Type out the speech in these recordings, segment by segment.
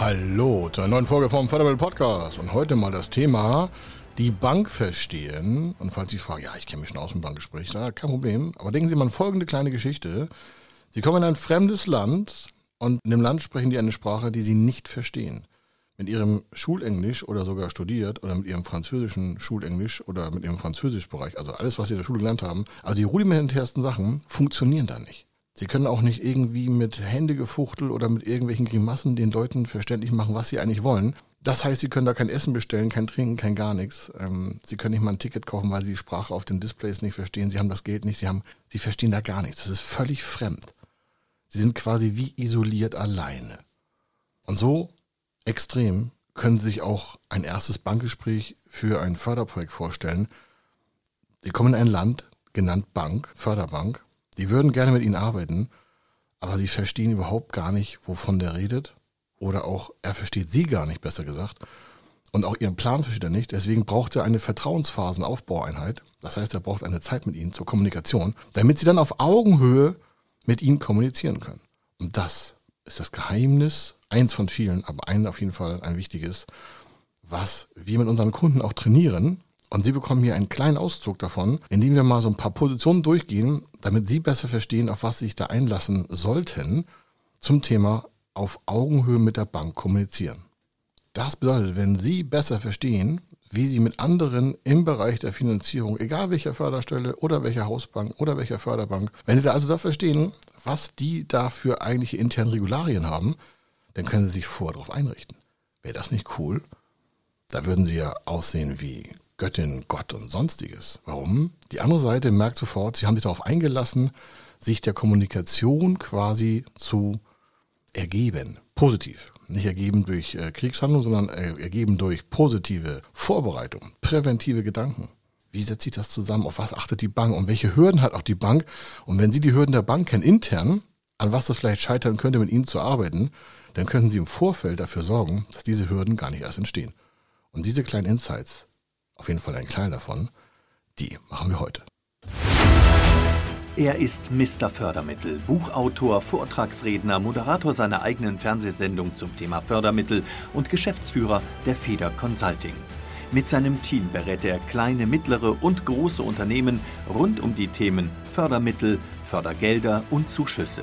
Hallo zu einer neuen Folge vom Fördermittel Podcast und heute mal das Thema die Bank verstehen. Und falls Sie fragen, ja, ich kenne mich schon aus dem Bankgespräch, ja, kein Problem. Aber denken Sie mal an folgende kleine Geschichte. Sie kommen in ein fremdes Land und in dem Land sprechen die eine Sprache, die Sie nicht verstehen. Mit Ihrem Schulenglisch oder sogar studiert oder mit Ihrem französischen Schulenglisch oder mit Ihrem Französischbereich, also alles, was Sie in der Schule gelernt haben, also die rudimentärsten Sachen funktionieren da nicht. Sie können auch nicht irgendwie mit Händegefuchtel oder mit irgendwelchen Grimassen den Leuten verständlich machen, was sie eigentlich wollen. Das heißt, sie können da kein Essen bestellen, kein Trinken, kein gar nichts. Ähm, sie können nicht mal ein Ticket kaufen, weil sie die Sprache auf den Displays nicht verstehen. Sie haben das Geld nicht, sie, haben, sie verstehen da gar nichts. Das ist völlig fremd. Sie sind quasi wie isoliert alleine. Und so extrem können Sie sich auch ein erstes Bankgespräch für ein Förderprojekt vorstellen. Sie kommen in ein Land, genannt Bank, Förderbank, die würden gerne mit ihnen arbeiten, aber sie verstehen überhaupt gar nicht, wovon der redet. Oder auch er versteht sie gar nicht, besser gesagt. Und auch ihren Plan versteht er nicht. Deswegen braucht er eine Vertrauensphasenaufbaueinheit. Das heißt, er braucht eine Zeit mit ihnen zur Kommunikation, damit sie dann auf Augenhöhe mit ihnen kommunizieren können. Und das ist das Geheimnis, eins von vielen, aber ein auf jeden Fall ein wichtiges, was wir mit unseren Kunden auch trainieren, und Sie bekommen hier einen kleinen Auszug davon, in dem wir mal so ein paar Positionen durchgehen, damit Sie besser verstehen, auf was Sie sich da einlassen sollten zum Thema auf Augenhöhe mit der Bank kommunizieren. Das bedeutet, wenn Sie besser verstehen, wie Sie mit anderen im Bereich der Finanzierung, egal welcher Förderstelle oder welcher Hausbank oder welcher Förderbank, wenn Sie da also da verstehen, was die da für eigentliche internen Regularien haben, dann können Sie sich vor darauf einrichten. Wäre das nicht cool? Da würden Sie ja aussehen wie Göttin, Gott und sonstiges. Warum? Die andere Seite merkt sofort, sie haben sich darauf eingelassen, sich der Kommunikation quasi zu ergeben. Positiv. Nicht ergeben durch äh, Kriegshandlung, sondern äh, ergeben durch positive Vorbereitung, präventive Gedanken. Wie setzt sich das zusammen? Auf was achtet die Bank? Und welche Hürden hat auch die Bank? Und wenn Sie die Hürden der Bank kennen, intern, an was es vielleicht scheitern könnte, mit Ihnen zu arbeiten, dann könnten Sie im Vorfeld dafür sorgen, dass diese Hürden gar nicht erst entstehen. Und diese kleinen Insights auf jeden Fall ein Teil davon, die machen wir heute. Er ist Mr. Fördermittel, Buchautor, Vortragsredner, Moderator seiner eigenen Fernsehsendung zum Thema Fördermittel und Geschäftsführer der Feder Consulting. Mit seinem Team berät er kleine, mittlere und große Unternehmen rund um die Themen Fördermittel, Fördergelder und Zuschüsse.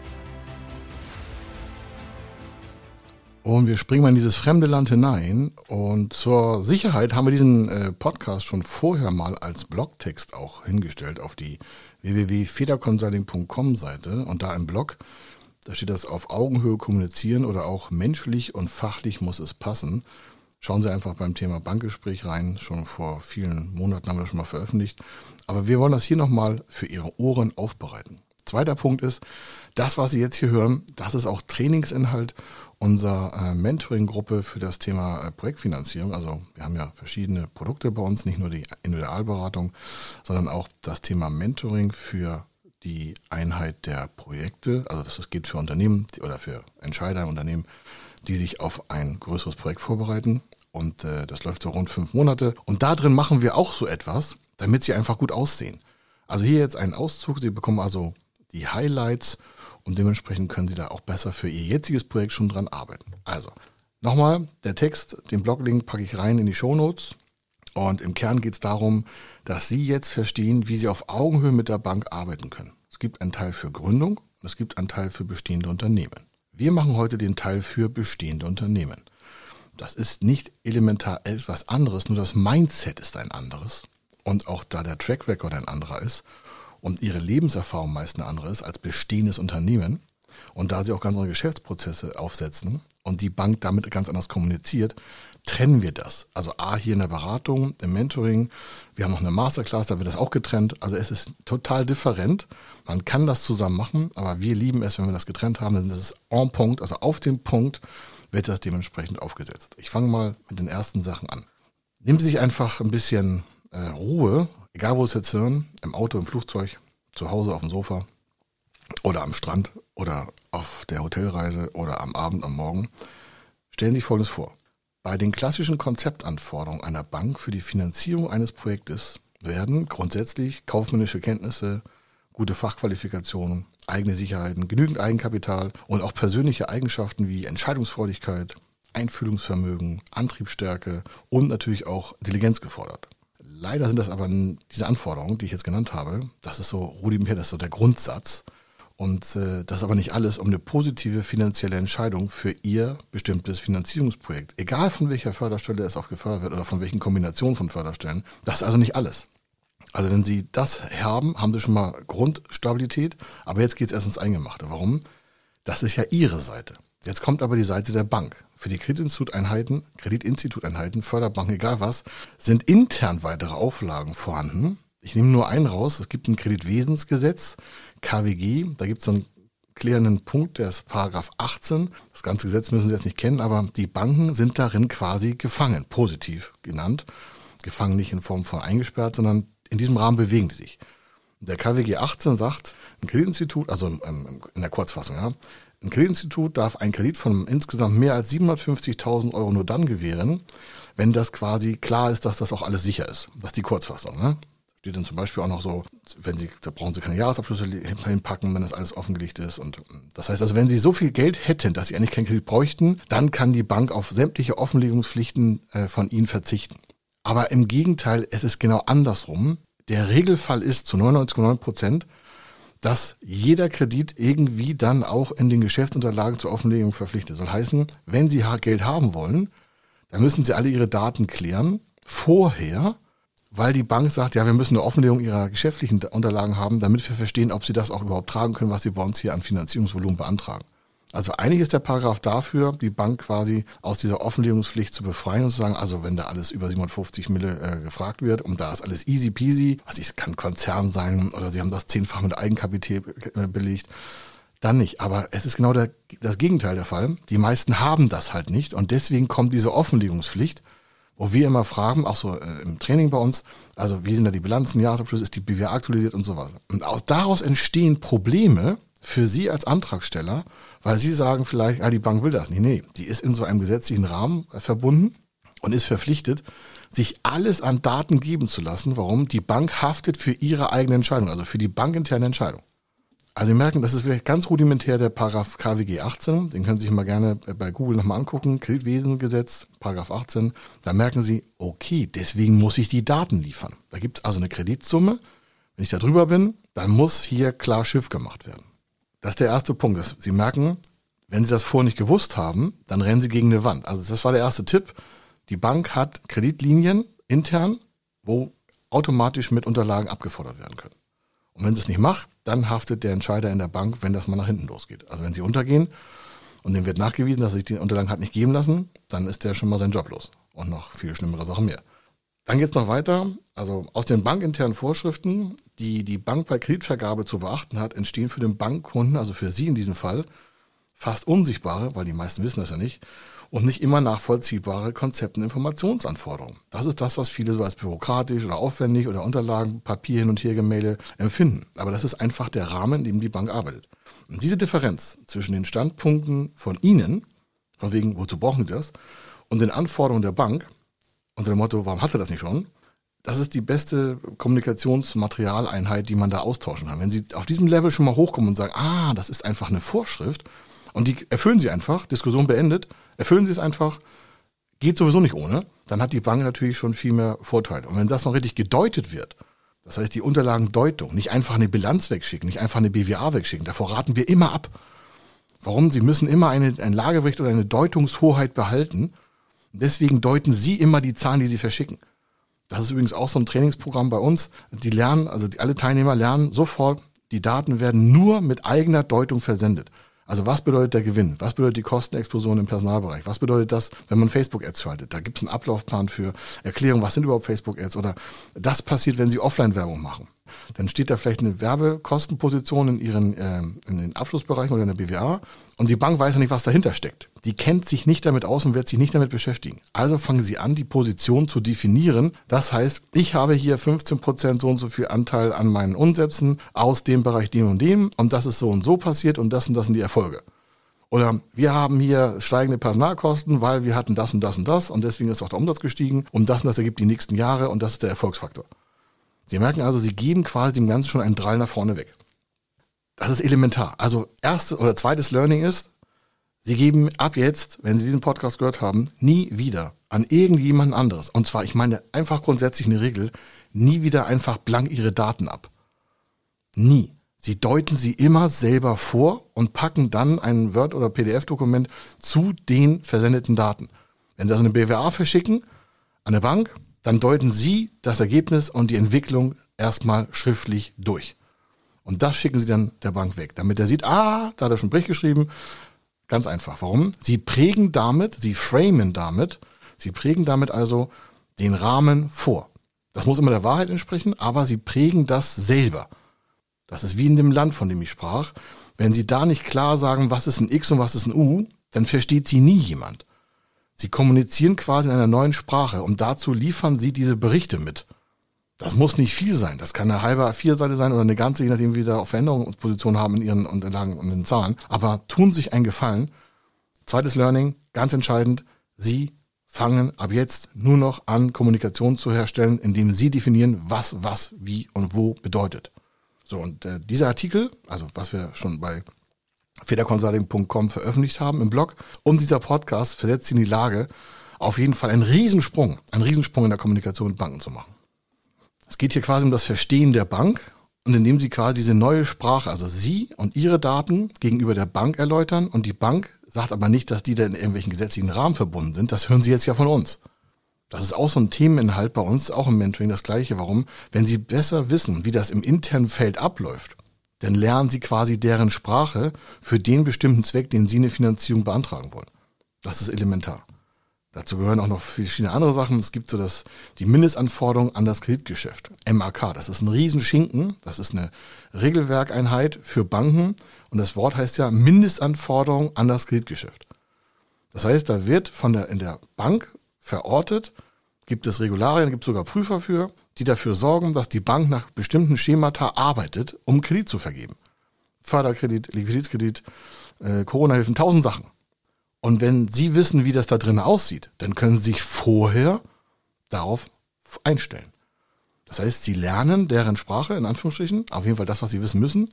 Und wir springen mal in dieses fremde Land hinein. Und zur Sicherheit haben wir diesen äh, Podcast schon vorher mal als Blogtext auch hingestellt auf die www.federconsulting.com Seite. Und da im Blog, da steht das auf Augenhöhe kommunizieren oder auch menschlich und fachlich muss es passen. Schauen Sie einfach beim Thema Bankgespräch rein. Schon vor vielen Monaten haben wir das schon mal veröffentlicht. Aber wir wollen das hier nochmal für Ihre Ohren aufbereiten. Zweiter Punkt ist, das, was Sie jetzt hier hören, das ist auch Trainingsinhalt unserer äh, Mentoring-Gruppe für das Thema äh, Projektfinanzierung. Also wir haben ja verschiedene Produkte bei uns, nicht nur die Individualberatung, sondern auch das Thema Mentoring für die Einheit der Projekte. Also das geht für Unternehmen oder für Entscheider im Unternehmen, die sich auf ein größeres Projekt vorbereiten. Und äh, das läuft so rund fünf Monate. Und da drin machen wir auch so etwas, damit sie einfach gut aussehen. Also hier jetzt einen Auszug. Sie bekommen also die Highlights und dementsprechend können Sie da auch besser für Ihr jetziges Projekt schon dran arbeiten. Also, nochmal, der Text, den Bloglink packe ich rein in die Shownotes. Und im Kern geht es darum, dass Sie jetzt verstehen, wie Sie auf Augenhöhe mit der Bank arbeiten können. Es gibt einen Teil für Gründung und es gibt einen Teil für bestehende Unternehmen. Wir machen heute den Teil für bestehende Unternehmen. Das ist nicht elementar etwas anderes, nur das Mindset ist ein anderes. Und auch da der Track Record ein anderer ist und ihre Lebenserfahrung meist eine andere ist als bestehendes Unternehmen und da sie auch ganz andere Geschäftsprozesse aufsetzen und die Bank damit ganz anders kommuniziert, trennen wir das. Also A, hier in der Beratung, im Mentoring, wir haben noch eine Masterclass, da wird das auch getrennt. Also es ist total different. Man kann das zusammen machen, aber wir lieben es, wenn wir das getrennt haben, denn das ist en Punkt, also auf dem Punkt wird das dementsprechend aufgesetzt. Ich fange mal mit den ersten Sachen an. Nehmen Sie sich einfach ein bisschen äh, Ruhe, egal wo Sie jetzt hören, im Auto, im Flugzeug, zu Hause auf dem Sofa oder am Strand oder auf der Hotelreise oder am Abend, am Morgen. Stellen Sie sich Folgendes vor. Bei den klassischen Konzeptanforderungen einer Bank für die Finanzierung eines Projektes werden grundsätzlich kaufmännische Kenntnisse, gute Fachqualifikationen, eigene Sicherheiten, genügend Eigenkapital und auch persönliche Eigenschaften wie Entscheidungsfreudigkeit, Einfühlungsvermögen, Antriebsstärke und natürlich auch Intelligenz gefordert. Leider sind das aber diese Anforderungen, die ich jetzt genannt habe, das ist so rudimentär, das ist so der Grundsatz. Und äh, das ist aber nicht alles, um eine positive finanzielle Entscheidung für Ihr bestimmtes Finanzierungsprojekt, egal von welcher Förderstelle es auch gefördert wird oder von welchen Kombinationen von Förderstellen, das ist also nicht alles. Also wenn Sie das haben, haben Sie schon mal Grundstabilität, aber jetzt geht es erst ins Eingemachte. Warum? Das ist ja Ihre Seite. Jetzt kommt aber die Seite der Bank. Für die Kreditinstituteinheiten, Kreditinstituteinheiten, Förderbanken, egal was, sind intern weitere Auflagen vorhanden. Ich nehme nur einen raus. Es gibt ein Kreditwesensgesetz, KWG. Da gibt es so einen klärenden Punkt, der ist Paragraph 18. Das ganze Gesetz müssen Sie jetzt nicht kennen, aber die Banken sind darin quasi gefangen, positiv genannt. Gefangen nicht in Form von eingesperrt, sondern in diesem Rahmen bewegen die sich. Der KWG 18 sagt, ein Kreditinstitut, also in der Kurzfassung, ja, ein Kreditinstitut darf einen Kredit von insgesamt mehr als 750.000 Euro nur dann gewähren, wenn das quasi klar ist, dass das auch alles sicher ist. Das ist die Kurzfassung. Ne? Steht dann zum Beispiel auch noch so, wenn Sie, da brauchen Sie keine Jahresabschlüsse hinpacken, wenn das alles offengelegt ist. Und das heißt also, wenn Sie so viel Geld hätten, dass Sie eigentlich keinen Kredit bräuchten, dann kann die Bank auf sämtliche Offenlegungspflichten äh, von Ihnen verzichten. Aber im Gegenteil, es ist genau andersrum. Der Regelfall ist zu 99,9 Prozent, dass jeder Kredit irgendwie dann auch in den Geschäftsunterlagen zur Offenlegung verpflichtet. Soll heißen, wenn Sie Geld haben wollen, dann müssen Sie alle Ihre Daten klären vorher, weil die Bank sagt, ja, wir müssen eine Offenlegung Ihrer geschäftlichen Unterlagen haben, damit wir verstehen, ob Sie das auch überhaupt tragen können, was Sie bei uns hier an Finanzierungsvolumen beantragen. Also eigentlich ist der Paragraph dafür, die Bank quasi aus dieser Offenlegungspflicht zu befreien und zu sagen, also wenn da alles über 750 Mille äh, gefragt wird und da ist alles easy peasy, also es kann Konzern sein oder sie haben das zehnfach mit Eigenkapital äh, belegt, dann nicht. Aber es ist genau der, das Gegenteil der Fall. Die meisten haben das halt nicht und deswegen kommt diese Offenlegungspflicht, wo wir immer fragen, auch so äh, im Training bei uns, also wie sind da die Bilanzen, Jahresabschluss, ist die BWA aktualisiert und sowas. Und aus, daraus entstehen Probleme, für Sie als Antragsteller, weil Sie sagen vielleicht, ja, die Bank will das nicht. Nee, die ist in so einem gesetzlichen Rahmen verbunden und ist verpflichtet, sich alles an Daten geben zu lassen. Warum? Die Bank haftet für ihre eigene Entscheidung, also für die bankinterne Entscheidung. Also Sie merken, das ist vielleicht ganz rudimentär der Paragraph KWG 18. Den können Sie sich mal gerne bei Google nochmal angucken. Kreditwesengesetz, Paragraph 18. Da merken Sie, okay, deswegen muss ich die Daten liefern. Da gibt es also eine Kreditsumme. Wenn ich da drüber bin, dann muss hier klar Schiff gemacht werden. Das ist der erste Punkt. Sie merken, wenn Sie das vorher nicht gewusst haben, dann rennen Sie gegen eine Wand. Also das war der erste Tipp. Die Bank hat Kreditlinien intern, wo automatisch mit Unterlagen abgefordert werden können. Und wenn sie es nicht macht, dann haftet der Entscheider in der Bank, wenn das mal nach hinten losgeht. Also wenn sie untergehen und dem wird nachgewiesen, dass sich die Unterlagen hat nicht geben lassen, dann ist der schon mal sein Job los. Und noch viel schlimmere Sachen mehr. Dann geht es noch weiter. Also aus den bankinternen Vorschriften, die die Bank bei Kreditvergabe zu beachten hat, entstehen für den Bankkunden, also für Sie in diesem Fall, fast unsichtbare, weil die meisten wissen das ja nicht, und nicht immer nachvollziehbare Konzepte und Informationsanforderungen. Das ist das, was viele so als bürokratisch oder aufwendig oder Unterlagen, Papier hin und her Gemälde empfinden. Aber das ist einfach der Rahmen, in dem die Bank arbeitet. Und diese Differenz zwischen den Standpunkten von Ihnen, von wegen, wozu brauchen Sie das, und den Anforderungen der Bank, unter dem Motto, warum hat er das nicht schon? Das ist die beste Kommunikationsmaterialeinheit, die man da austauschen kann. Wenn Sie auf diesem Level schon mal hochkommen und sagen, ah, das ist einfach eine Vorschrift und die erfüllen Sie einfach, Diskussion beendet, erfüllen Sie es einfach, geht sowieso nicht ohne, dann hat die Bank natürlich schon viel mehr Vorteile. Und wenn das noch richtig gedeutet wird, das heißt die Unterlagendeutung, nicht einfach eine Bilanz wegschicken, nicht einfach eine BWA wegschicken, davor raten wir immer ab. Warum? Sie müssen immer eine, einen Lagebericht oder eine Deutungshoheit behalten Deswegen deuten Sie immer die Zahlen, die Sie verschicken. Das ist übrigens auch so ein Trainingsprogramm bei uns. Die lernen, also die, alle Teilnehmer lernen sofort, die Daten werden nur mit eigener Deutung versendet. Also was bedeutet der Gewinn? Was bedeutet die Kostenexplosion im Personalbereich? Was bedeutet das, wenn man Facebook-Ads schaltet? Da gibt es einen Ablaufplan für Erklärung, was sind überhaupt Facebook-Ads? Oder das passiert, wenn Sie Offline-Werbung machen. Dann steht da vielleicht eine Werbekostenposition in Ihren äh, in den Abschlussbereichen oder in der BWA und die Bank weiß ja nicht, was dahinter steckt. Die kennt sich nicht damit aus und wird sich nicht damit beschäftigen. Also fangen Sie an, die Position zu definieren. Das heißt, ich habe hier 15% so und so viel Anteil an meinen Umsätzen aus dem Bereich dem und dem und das ist so und so passiert und das und das sind die Erfolge. Oder wir haben hier steigende Personalkosten, weil wir hatten das und das und das und deswegen ist auch der Umsatz gestiegen und das und das ergibt die nächsten Jahre und das ist der Erfolgsfaktor. Sie merken also, Sie geben quasi dem Ganzen schon einen Drall nach vorne weg. Das ist elementar. Also erstes oder zweites Learning ist, Sie geben ab jetzt, wenn Sie diesen Podcast gehört haben, nie wieder an irgendjemanden anderes. Und zwar, ich meine einfach grundsätzlich eine Regel, nie wieder einfach blank Ihre Daten ab. Nie. Sie deuten sie immer selber vor und packen dann ein Word- oder PDF-Dokument zu den versendeten Daten. Wenn Sie also eine BWA verschicken an eine Bank, dann deuten Sie das Ergebnis und die Entwicklung erstmal schriftlich durch. Und das schicken Sie dann der Bank weg, damit er sieht, ah, da hat er schon einen Bericht geschrieben. Ganz einfach. Warum? Sie prägen damit, Sie framen damit, Sie prägen damit also den Rahmen vor. Das muss immer der Wahrheit entsprechen, aber Sie prägen das selber. Das ist wie in dem Land, von dem ich sprach. Wenn Sie da nicht klar sagen, was ist ein X und was ist ein U, dann versteht Sie nie jemand. Sie kommunizieren quasi in einer neuen Sprache und dazu liefern Sie diese Berichte mit. Das muss nicht viel sein. Das kann eine halbe A4-Seite sein oder eine ganze, je nachdem, wie Sie da auch Veränderungspositionen haben in Ihren Unterlagen und den Zahlen. Aber tun sich einen Gefallen. Zweites Learning, ganz entscheidend. Sie fangen ab jetzt nur noch an, Kommunikation zu herstellen, indem Sie definieren, was, was, wie und wo bedeutet. So, und äh, dieser Artikel, also was wir schon bei federconsulting.com veröffentlicht haben im Blog. Und dieser Podcast versetzt sie in die Lage, auf jeden Fall einen Riesensprung, einen Riesensprung in der Kommunikation mit Banken zu machen. Es geht hier quasi um das Verstehen der Bank und indem sie quasi diese neue Sprache, also sie und ihre Daten gegenüber der Bank erläutern und die Bank sagt aber nicht, dass die da in irgendwelchen gesetzlichen Rahmen verbunden sind. Das hören sie jetzt ja von uns. Das ist auch so ein Themeninhalt bei uns, auch im Mentoring das gleiche. Warum? Wenn Sie besser wissen, wie das im internen Feld abläuft, dann lernen sie quasi deren Sprache für den bestimmten Zweck, den sie eine Finanzierung beantragen wollen. Das ist elementar. Dazu gehören auch noch verschiedene andere Sachen. Es gibt so das, die Mindestanforderung an das Kreditgeschäft. MAK. Das ist ein Riesenschinken. Das ist eine Regelwerkeinheit für Banken. Und das Wort heißt ja Mindestanforderung an das Kreditgeschäft. Das heißt, da wird von der, in der Bank verortet, gibt es Regularien, gibt es sogar Prüfer für, die dafür sorgen, dass die Bank nach bestimmten Schemata arbeitet, um Kredit zu vergeben. Förderkredit, Liquiditätskredit, äh, Corona-Hilfen, tausend Sachen. Und wenn Sie wissen, wie das da drin aussieht, dann können Sie sich vorher darauf einstellen. Das heißt, Sie lernen deren Sprache, in Anführungsstrichen, auf jeden Fall das, was Sie wissen müssen.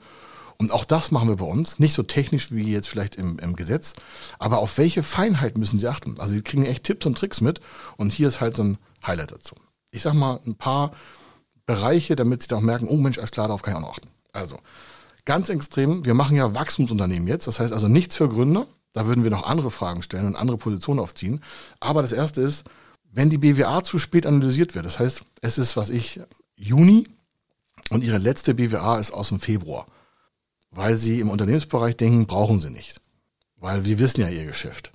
Und auch das machen wir bei uns. Nicht so technisch wie jetzt vielleicht im, im Gesetz, aber auf welche Feinheit müssen Sie achten? Also Sie kriegen echt Tipps und Tricks mit. Und hier ist halt so ein Highlight dazu ich sag mal, ein paar Bereiche, damit sie da auch merken, oh Mensch, alles klar, darauf kann ich auch noch achten. Also, ganz extrem, wir machen ja Wachstumsunternehmen jetzt, das heißt also nichts für Gründer, da würden wir noch andere Fragen stellen und andere Positionen aufziehen. Aber das erste ist, wenn die BWA zu spät analysiert wird, das heißt, es ist, was ich, Juni und ihre letzte BWA ist aus dem Februar, weil sie im Unternehmensbereich denken, brauchen sie nicht. Weil sie wissen ja ihr Geschäft.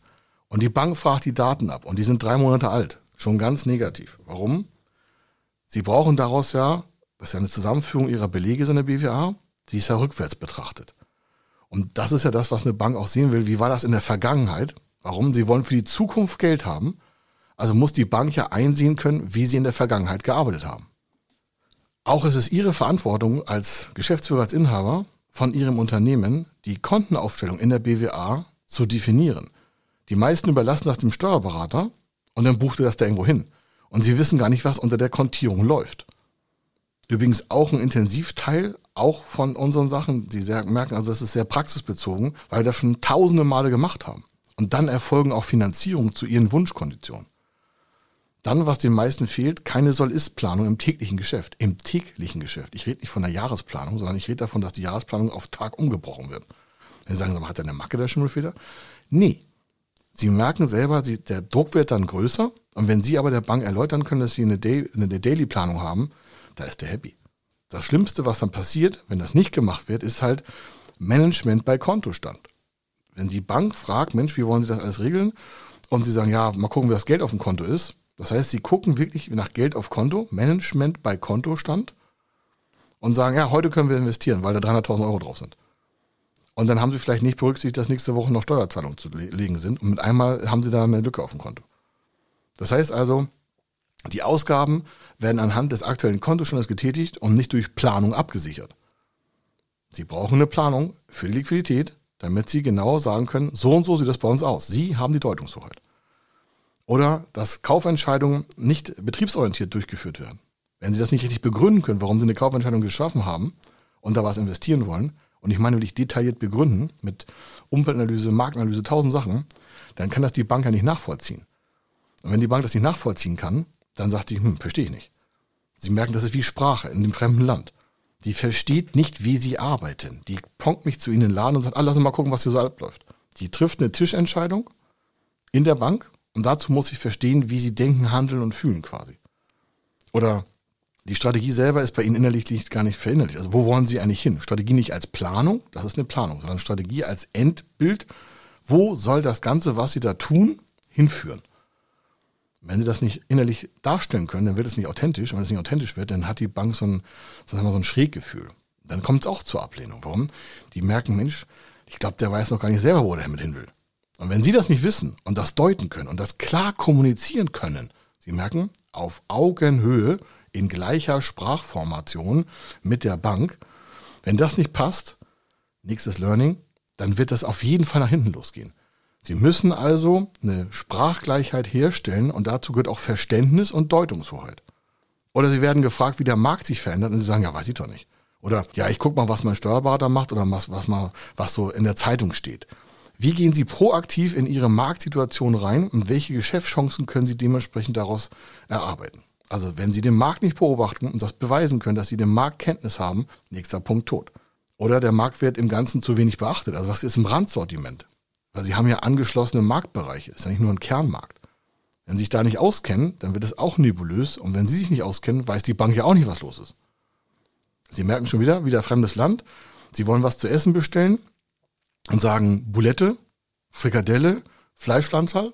Und die Bank fragt die Daten ab und die sind drei Monate alt. Schon ganz negativ. Warum? Sie brauchen daraus ja, das ist ja eine Zusammenführung Ihrer Belege, so eine BWA, die ist ja rückwärts betrachtet. Und das ist ja das, was eine Bank auch sehen will. Wie war das in der Vergangenheit? Warum? Sie wollen für die Zukunft Geld haben. Also muss die Bank ja einsehen können, wie sie in der Vergangenheit gearbeitet haben. Auch ist es Ihre Verantwortung als Geschäftsführer, als Inhaber von Ihrem Unternehmen, die Kontenaufstellung in der BWA zu definieren. Die meisten überlassen das dem Steuerberater und dann bucht er das da irgendwo hin. Und sie wissen gar nicht, was unter der Kontierung läuft. Übrigens auch ein Intensivteil, auch von unseren Sachen. Sie merken also, das ist sehr praxisbezogen, weil wir das schon tausende Male gemacht haben. Und dann erfolgen auch Finanzierungen zu ihren Wunschkonditionen. Dann, was den meisten fehlt, keine Soll-Ist-Planung im täglichen Geschäft. Im täglichen Geschäft. Ich rede nicht von der Jahresplanung, sondern ich rede davon, dass die Jahresplanung auf Tag umgebrochen wird. Wenn Sie sagen, hat er eine Macke der Schimmelfeder? Nee. Sie merken selber, sie, der Druck wird dann größer und wenn Sie aber der Bank erläutern können, dass Sie eine, Day, eine Daily-Planung haben, da ist der happy. Das Schlimmste, was dann passiert, wenn das nicht gemacht wird, ist halt Management bei Kontostand. wenn die Bank fragt, Mensch, wie wollen Sie das alles regeln? Und Sie sagen, ja, mal gucken, wie das Geld auf dem Konto ist. Das heißt, Sie gucken wirklich nach Geld auf Konto, Management bei Kontostand und sagen, ja, heute können wir investieren, weil da 300.000 Euro drauf sind. Und dann haben Sie vielleicht nicht berücksichtigt, dass nächste Woche noch Steuerzahlungen zu legen sind. Und mit einmal haben Sie da eine Lücke auf dem Konto. Das heißt also, die Ausgaben werden anhand des aktuellen Kontostandes getätigt und nicht durch Planung abgesichert. Sie brauchen eine Planung für die Liquidität, damit Sie genau sagen können, so und so sieht das bei uns aus. Sie haben die Deutungshoheit. Oder dass Kaufentscheidungen nicht betriebsorientiert durchgeführt werden. Wenn Sie das nicht richtig begründen können, warum Sie eine Kaufentscheidung geschaffen haben und da was investieren wollen, und ich meine wirklich detailliert begründen, mit Umweltanalyse, Marktanalyse, tausend Sachen, dann kann das die Bank ja nicht nachvollziehen. Und wenn die Bank das nicht nachvollziehen kann, dann sagt die, hm, verstehe ich nicht. Sie merken, das ist wie Sprache in dem fremden Land. Die versteht nicht, wie sie arbeiten. Die ponkt mich zu ihnen in den Laden und sagt, ah, lass uns mal gucken, was hier so abläuft. Die trifft eine Tischentscheidung in der Bank und dazu muss ich verstehen, wie sie denken, handeln und fühlen quasi. Oder die Strategie selber ist bei Ihnen innerlich nicht gar nicht verinnerlicht. Also wo wollen Sie eigentlich hin? Strategie nicht als Planung, das ist eine Planung, sondern Strategie als Endbild. Wo soll das Ganze, was Sie da tun, hinführen? Wenn Sie das nicht innerlich darstellen können, dann wird es nicht authentisch. Und wenn es nicht authentisch wird, dann hat die Bank so ein, sagen wir, so ein Schräggefühl. Dann kommt es auch zur Ablehnung. Warum? Die merken, Mensch, ich glaube, der weiß noch gar nicht selber, wo der damit hin will. Und wenn Sie das nicht wissen und das deuten können und das klar kommunizieren können, Sie merken, auf Augenhöhe in gleicher Sprachformation mit der Bank. Wenn das nicht passt, nächstes Learning, dann wird das auf jeden Fall nach hinten losgehen. Sie müssen also eine Sprachgleichheit herstellen und dazu gehört auch Verständnis und Deutungshoheit. Oder Sie werden gefragt, wie der Markt sich verändert und Sie sagen, ja, weiß ich doch nicht. Oder ja, ich gucke mal, was mein Steuerberater macht oder was, was, mal, was so in der Zeitung steht. Wie gehen Sie proaktiv in Ihre Marktsituation rein und welche Geschäftschancen können Sie dementsprechend daraus erarbeiten? Also wenn Sie den Markt nicht beobachten und das beweisen können, dass Sie den Markt Kenntnis haben, nächster Punkt tot. Oder der Markt wird im Ganzen zu wenig beachtet. Also was ist im Randsortiment? Weil Sie haben ja angeschlossene Marktbereiche, ist ja nicht nur ein Kernmarkt. Wenn Sie sich da nicht auskennen, dann wird es auch nebulös. Und wenn Sie sich nicht auskennen, weiß die Bank ja auch nicht, was los ist. Sie merken schon wieder, wieder fremdes Land. Sie wollen was zu essen bestellen und sagen Boulette, Frikadelle, Fleischpflanzerl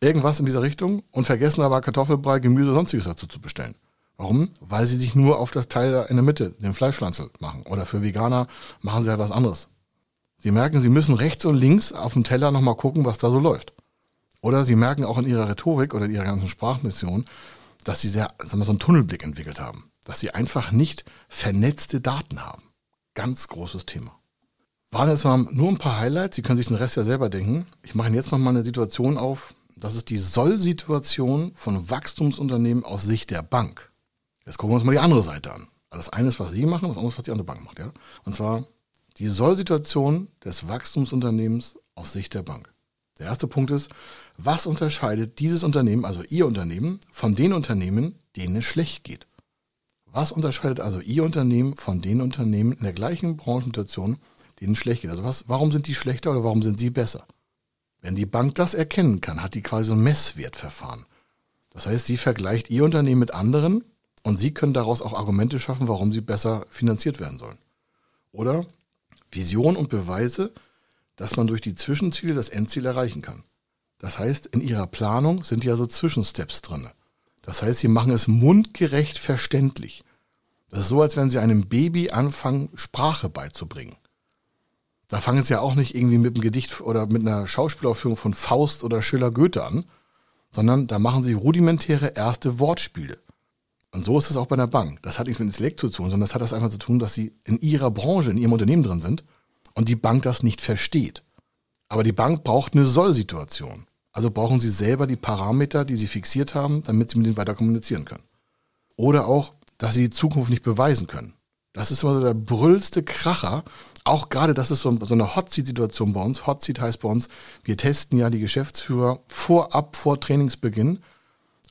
irgendwas in dieser Richtung und vergessen aber Kartoffelbrei, Gemüse, sonstiges dazu zu bestellen. Warum? Weil sie sich nur auf das Teil in der Mitte, den Fleischpflanzel, machen. Oder für Veganer machen sie halt was anderes. Sie merken, sie müssen rechts und links auf dem Teller nochmal gucken, was da so läuft. Oder sie merken auch in ihrer Rhetorik oder in ihrer ganzen Sprachmission, dass sie sehr, sagen wir, so einen Tunnelblick entwickelt haben. Dass sie einfach nicht vernetzte Daten haben. Ganz großes Thema. Waren jetzt mal nur ein paar Highlights. Sie können sich den Rest ja selber denken. Ich mache jetzt nochmal eine Situation auf, das ist die Soll-Situation von Wachstumsunternehmen aus Sicht der Bank. Jetzt gucken wir uns mal die andere Seite an. Das eine ist, was Sie machen, das andere ist, was die andere Bank macht. Ja? Und zwar die Soll-Situation des Wachstumsunternehmens aus Sicht der Bank. Der erste Punkt ist, was unterscheidet dieses Unternehmen, also Ihr Unternehmen, von den Unternehmen, denen es schlecht geht? Was unterscheidet also Ihr Unternehmen von den Unternehmen in der gleichen Branchensituation, denen es schlecht geht? Also was, warum sind die schlechter oder warum sind Sie besser? Wenn die Bank das erkennen kann, hat die quasi ein Messwertverfahren. Das heißt, sie vergleicht ihr Unternehmen mit anderen und sie können daraus auch Argumente schaffen, warum sie besser finanziert werden sollen. Oder Vision und Beweise, dass man durch die Zwischenziele das Endziel erreichen kann. Das heißt, in ihrer Planung sind ja so Zwischensteps drin. Das heißt, sie machen es mundgerecht verständlich. Das ist so, als wenn sie einem Baby anfangen, Sprache beizubringen. Da fangen sie ja auch nicht irgendwie mit einem Gedicht oder mit einer Schauspielaufführung von Faust oder Schiller Goethe an, sondern da machen sie rudimentäre erste Wortspiele. Und so ist es auch bei einer Bank. Das hat nichts mit Intellekt zu tun, sondern das hat das einfach zu tun, dass sie in ihrer Branche, in ihrem Unternehmen drin sind und die Bank das nicht versteht. Aber die Bank braucht eine Soll-Situation. Also brauchen sie selber die Parameter, die sie fixiert haben, damit sie mit ihnen weiter kommunizieren können. Oder auch, dass sie die Zukunft nicht beweisen können. Das ist immer so der brüllste Kracher. Auch gerade, das ist so, so eine Hot-Seat-Situation bei uns. Hot-Seat heißt bei uns, wir testen ja die Geschäftsführer vorab, vor Trainingsbeginn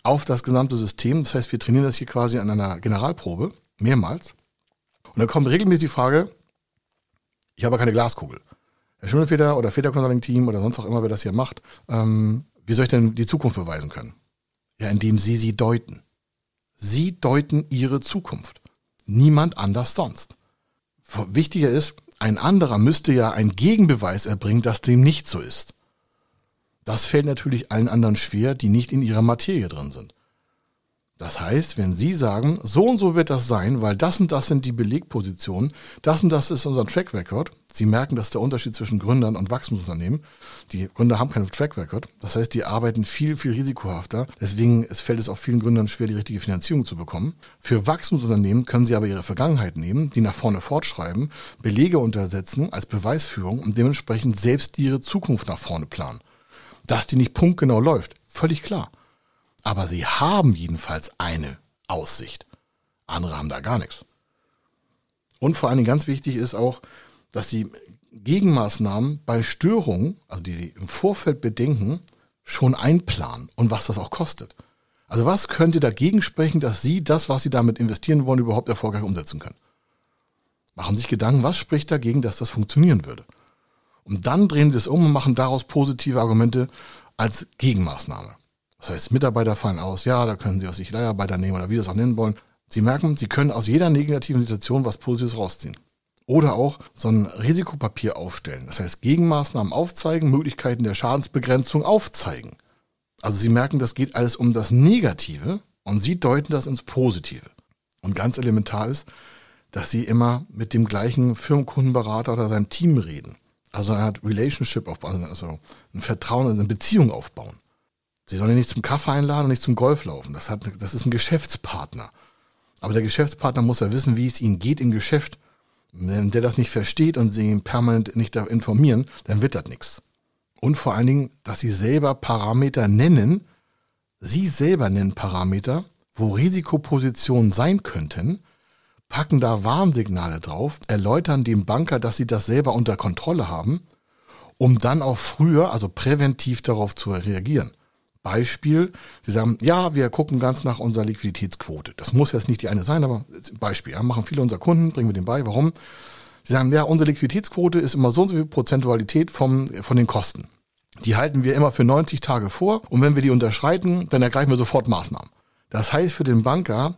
auf das gesamte System. Das heißt, wir trainieren das hier quasi an einer Generalprobe, mehrmals. Und dann kommt regelmäßig die Frage, ich habe keine Glaskugel. Herr Schimmelfeder oder Federconsulting-Team oder sonst auch immer, wer das hier macht, ähm, wie soll ich denn die Zukunft beweisen können? Ja, indem Sie sie deuten. Sie deuten Ihre Zukunft. Niemand anders sonst. Wichtiger ist, ein anderer müsste ja einen Gegenbeweis erbringen, dass dem nicht so ist. Das fällt natürlich allen anderen schwer, die nicht in ihrer Materie drin sind. Das heißt, wenn Sie sagen, so und so wird das sein, weil das und das sind die Belegpositionen, das und das ist unser Track Record. Sie merken, dass der Unterschied zwischen Gründern und Wachstumsunternehmen. Die Gründer haben keinen Track Record. Das heißt, die arbeiten viel, viel risikohafter. Deswegen fällt es auch vielen Gründern schwer, die richtige Finanzierung zu bekommen. Für Wachstumsunternehmen können Sie aber Ihre Vergangenheit nehmen, die nach vorne fortschreiben, Belege untersetzen als Beweisführung und dementsprechend selbst Ihre Zukunft nach vorne planen. Dass die nicht punktgenau läuft, völlig klar. Aber sie haben jedenfalls eine Aussicht. Andere haben da gar nichts. Und vor allen Dingen ganz wichtig ist auch, dass sie Gegenmaßnahmen bei Störungen, also die sie im Vorfeld bedenken, schon einplanen und was das auch kostet. Also was könnte dagegen sprechen, dass Sie das, was Sie damit investieren wollen, überhaupt erfolgreich umsetzen können? Machen Sie sich Gedanken, was spricht dagegen, dass das funktionieren würde? Und dann drehen Sie es um und machen daraus positive Argumente als Gegenmaßnahme. Das heißt, Mitarbeiter fallen aus, ja, da können Sie aus sich Leiharbeiter nehmen oder wie Sie es auch nennen wollen. Sie merken, Sie können aus jeder negativen Situation was Positives rausziehen. Oder auch so ein Risikopapier aufstellen. Das heißt, Gegenmaßnahmen aufzeigen, Möglichkeiten der Schadensbegrenzung aufzeigen. Also Sie merken, das geht alles um das Negative und Sie deuten das ins Positive. Und ganz elementar ist, dass Sie immer mit dem gleichen Firmenkundenberater oder seinem Team reden. Also eine Art Relationship aufbauen, also ein Vertrauen, eine Beziehung aufbauen. Sie sollen ihn nicht zum Kaffee einladen und nicht zum Golf laufen. Das, hat, das ist ein Geschäftspartner. Aber der Geschäftspartner muss ja wissen, wie es ihnen geht im Geschäft. Wenn der das nicht versteht und sie ihn permanent nicht informieren, dann wird das nichts. Und vor allen Dingen, dass sie selber Parameter nennen, sie selber nennen Parameter, wo Risikopositionen sein könnten, packen da Warnsignale drauf, erläutern dem Banker, dass sie das selber unter Kontrolle haben, um dann auch früher, also präventiv darauf zu reagieren. Beispiel, Sie sagen, ja, wir gucken ganz nach unserer Liquiditätsquote. Das muss jetzt nicht die eine sein, aber Beispiel, ja, machen viele unserer Kunden, bringen wir den bei. Warum? Sie sagen, ja, unsere Liquiditätsquote ist immer so und so viel Prozentualität vom, von den Kosten. Die halten wir immer für 90 Tage vor und wenn wir die unterschreiten, dann ergreifen wir sofort Maßnahmen. Das heißt für den Banker,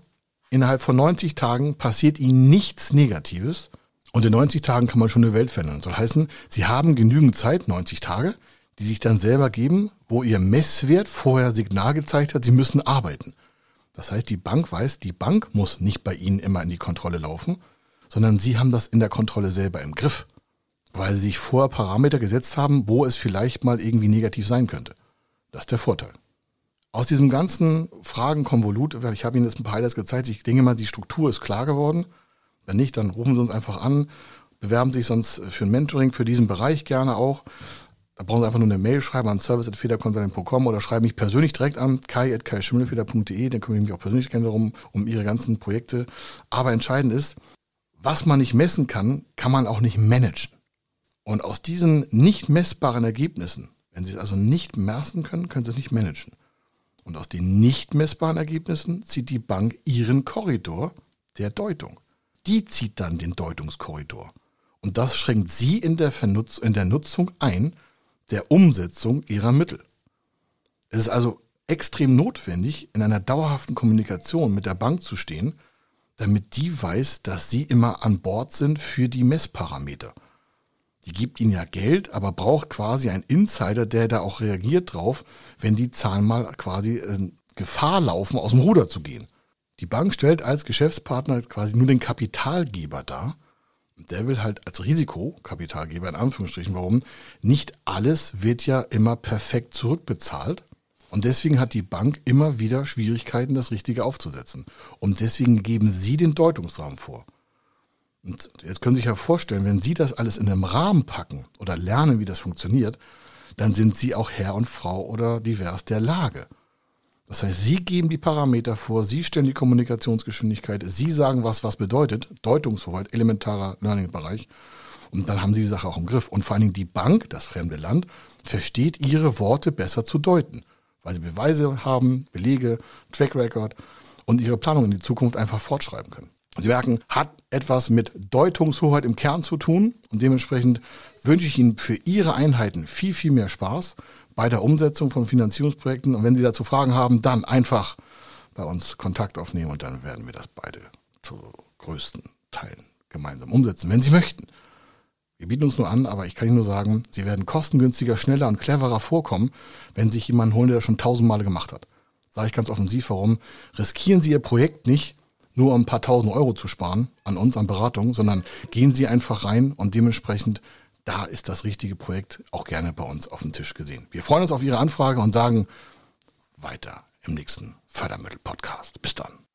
innerhalb von 90 Tagen passiert ihnen nichts Negatives und in 90 Tagen kann man schon eine Welt verändern. Das soll heißen, sie haben genügend Zeit, 90 Tage, die sich dann selber geben, wo ihr Messwert vorher Signal gezeigt hat, sie müssen arbeiten. Das heißt, die Bank weiß, die Bank muss nicht bei Ihnen immer in die Kontrolle laufen, sondern Sie haben das in der Kontrolle selber im Griff, weil Sie sich vorher Parameter gesetzt haben, wo es vielleicht mal irgendwie negativ sein könnte. Das ist der Vorteil. Aus diesem ganzen Fragenkonvolut, ich habe Ihnen jetzt ein paar Highlights gezeigt, ich denke mal, die Struktur ist klar geworden. Wenn nicht, dann rufen Sie uns einfach an, bewerben sich sonst für ein Mentoring für diesen Bereich gerne auch. Da brauchen Sie einfach nur eine Mail schreiben an service.federconsulting.com oder schreiben mich persönlich direkt an kai.kaischimmelfeder.de, dann kümmere ich mich auch persönlich gerne darum, um Ihre ganzen Projekte. Aber entscheidend ist, was man nicht messen kann, kann man auch nicht managen. Und aus diesen nicht messbaren Ergebnissen, wenn Sie es also nicht messen können, können Sie es nicht managen. Und aus den nicht messbaren Ergebnissen zieht die Bank ihren Korridor der Deutung. Die zieht dann den Deutungskorridor. Und das schränkt Sie in der, Vernutz in der Nutzung ein der Umsetzung ihrer Mittel. Es ist also extrem notwendig, in einer dauerhaften Kommunikation mit der Bank zu stehen, damit die weiß, dass sie immer an Bord sind für die Messparameter. Die gibt ihnen ja Geld, aber braucht quasi einen Insider, der da auch reagiert drauf, wenn die Zahlen mal quasi in Gefahr laufen, aus dem Ruder zu gehen. Die Bank stellt als Geschäftspartner quasi nur den Kapitalgeber dar der will halt als Risikokapitalgeber in Anführungsstrichen, warum? Nicht alles wird ja immer perfekt zurückbezahlt. Und deswegen hat die Bank immer wieder Schwierigkeiten, das Richtige aufzusetzen. Und deswegen geben Sie den Deutungsrahmen vor. Und jetzt können Sie sich ja vorstellen, wenn Sie das alles in einem Rahmen packen oder lernen, wie das funktioniert, dann sind Sie auch Herr und Frau oder divers der Lage. Das heißt, Sie geben die Parameter vor, Sie stellen die Kommunikationsgeschwindigkeit, Sie sagen, was was bedeutet, Deutungshoheit, elementarer Learning-Bereich. Und dann haben Sie die Sache auch im Griff. Und vor allen Dingen die Bank, das fremde Land, versteht Ihre Worte besser zu deuten, weil Sie Beweise haben, Belege, Track Record und Ihre Planung in die Zukunft einfach fortschreiben können. Sie merken, hat etwas mit Deutungshoheit im Kern zu tun und dementsprechend wünsche ich Ihnen für Ihre Einheiten viel, viel mehr Spaß bei der Umsetzung von Finanzierungsprojekten. Und wenn Sie dazu Fragen haben, dann einfach bei uns Kontakt aufnehmen und dann werden wir das beide zu größten Teilen gemeinsam umsetzen, wenn Sie möchten. Wir bieten uns nur an, aber ich kann Ihnen nur sagen, Sie werden kostengünstiger, schneller und cleverer vorkommen, wenn Sie sich jemanden holen, der das schon tausendmal gemacht hat. Sage ich ganz offensiv warum. Riskieren Sie Ihr Projekt nicht, nur um ein paar tausend Euro zu sparen an uns, an Beratung, sondern gehen Sie einfach rein und dementsprechend, da ist das richtige Projekt auch gerne bei uns auf dem Tisch gesehen. Wir freuen uns auf Ihre Anfrage und sagen weiter im nächsten Fördermittel-Podcast. Bis dann.